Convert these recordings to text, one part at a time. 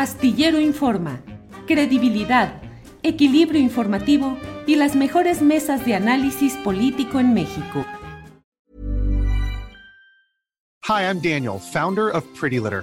Astillero Informa, credibilidad, equilibrio informativo y las mejores mesas de análisis político en México. Hi, I'm Daniel, founder of Pretty Litter.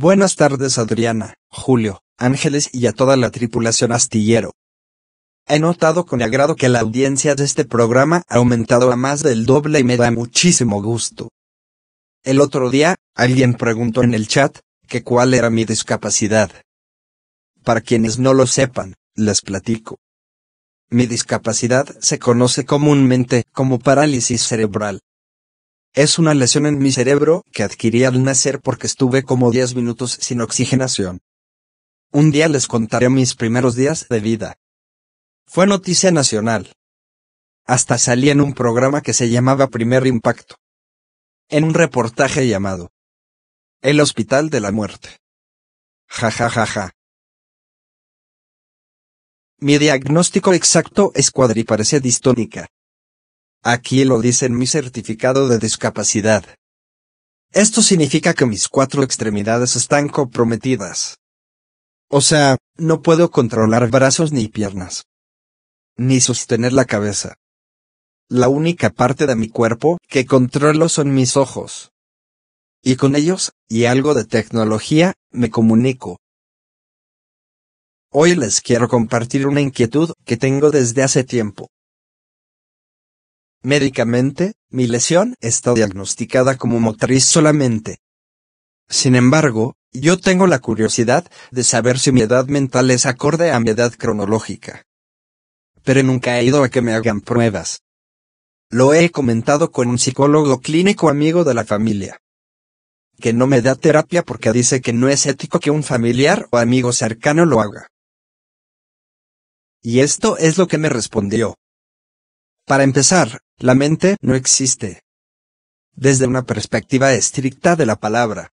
Buenas tardes Adriana, Julio, Ángeles y a toda la tripulación astillero. He notado con agrado que la audiencia de este programa ha aumentado a más del doble y me da muchísimo gusto. El otro día, alguien preguntó en el chat, que cuál era mi discapacidad. Para quienes no lo sepan, les platico. Mi discapacidad se conoce comúnmente como parálisis cerebral. Es una lesión en mi cerebro que adquirí al nacer porque estuve como 10 minutos sin oxigenación. Un día les contaré mis primeros días de vida. Fue noticia nacional. Hasta salí en un programa que se llamaba Primer Impacto. En un reportaje llamado El Hospital de la Muerte. Ja ja ja ja. Mi diagnóstico exacto es cuadriparesia distónica. Aquí lo dice en mi certificado de discapacidad. Esto significa que mis cuatro extremidades están comprometidas. O sea, no puedo controlar brazos ni piernas. Ni sostener la cabeza. La única parte de mi cuerpo que controlo son mis ojos. Y con ellos, y algo de tecnología, me comunico. Hoy les quiero compartir una inquietud que tengo desde hace tiempo. Médicamente, mi lesión está diagnosticada como motriz solamente. Sin embargo, yo tengo la curiosidad de saber si mi edad mental es acorde a mi edad cronológica. Pero nunca he ido a que me hagan pruebas. Lo he comentado con un psicólogo clínico amigo de la familia. Que no me da terapia porque dice que no es ético que un familiar o amigo cercano lo haga. Y esto es lo que me respondió. Para empezar, la mente no existe. Desde una perspectiva estricta de la palabra.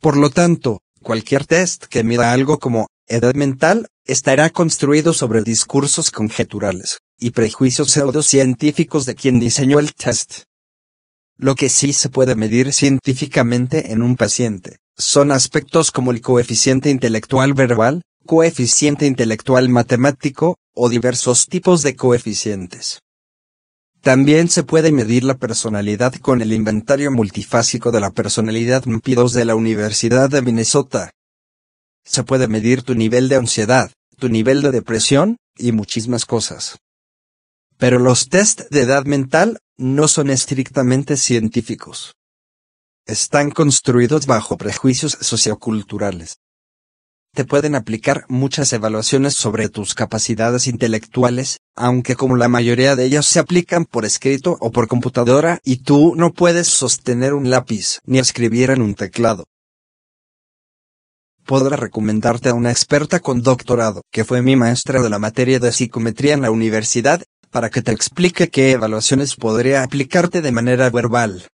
Por lo tanto, cualquier test que mida algo como edad mental estará construido sobre discursos conjeturales y prejuicios pseudocientíficos de quien diseñó el test. Lo que sí se puede medir científicamente en un paciente son aspectos como el coeficiente intelectual verbal, coeficiente intelectual matemático, o diversos tipos de coeficientes. También se puede medir la personalidad con el inventario multifásico de la personalidad MP2 de la Universidad de Minnesota. Se puede medir tu nivel de ansiedad, tu nivel de depresión, y muchísimas cosas. Pero los test de edad mental no son estrictamente científicos. Están construidos bajo prejuicios socioculturales te pueden aplicar muchas evaluaciones sobre tus capacidades intelectuales, aunque como la mayoría de ellas se aplican por escrito o por computadora y tú no puedes sostener un lápiz ni escribir en un teclado. Podré recomendarte a una experta con doctorado, que fue mi maestra de la materia de psicometría en la universidad, para que te explique qué evaluaciones podría aplicarte de manera verbal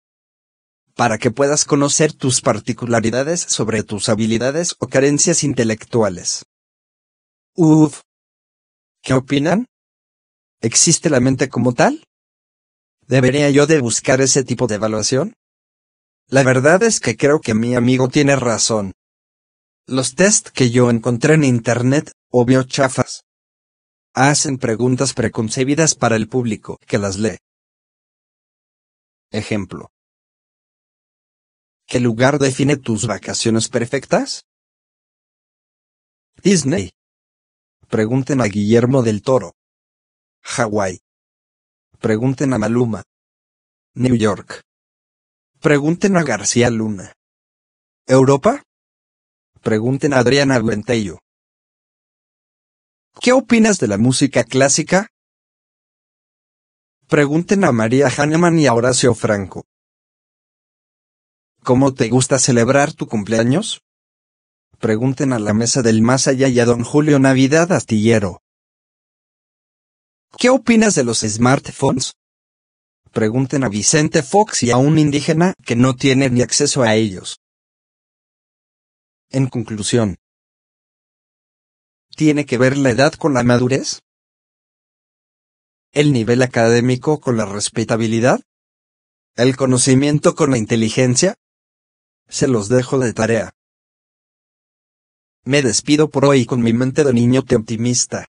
para que puedas conocer tus particularidades sobre tus habilidades o carencias intelectuales. Uf. ¿Qué opinan? ¿Existe la mente como tal? ¿Debería yo de buscar ese tipo de evaluación? La verdad es que creo que mi amigo tiene razón. Los test que yo encontré en internet, obvio chafas. Hacen preguntas preconcebidas para el público que las lee. Ejemplo. ¿Qué lugar define tus vacaciones perfectas? Disney. Pregunten a Guillermo del Toro. Hawái. Pregunten a Maluma. New York. Pregunten a García Luna. ¿Europa? Pregunten a Adriana Buentello. ¿Qué opinas de la música clásica? Pregunten a María Hahnemann y a Horacio Franco. ¿Cómo te gusta celebrar tu cumpleaños? Pregunten a la mesa del más allá y a don Julio Navidad Astillero. ¿Qué opinas de los smartphones? Pregunten a Vicente Fox y a un indígena que no tiene ni acceso a ellos. En conclusión, ¿tiene que ver la edad con la madurez? ¿El nivel académico con la respetabilidad? ¿El conocimiento con la inteligencia? Se los dejo de tarea. Me despido por hoy con mi mente de niño optimista.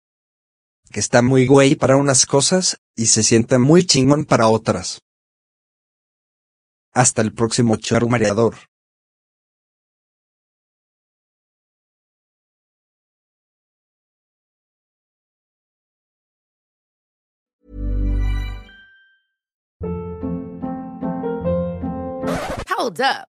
Que está muy güey para unas cosas, y se siente muy chingón para otras. Hasta el próximo charo mareador. Hold up.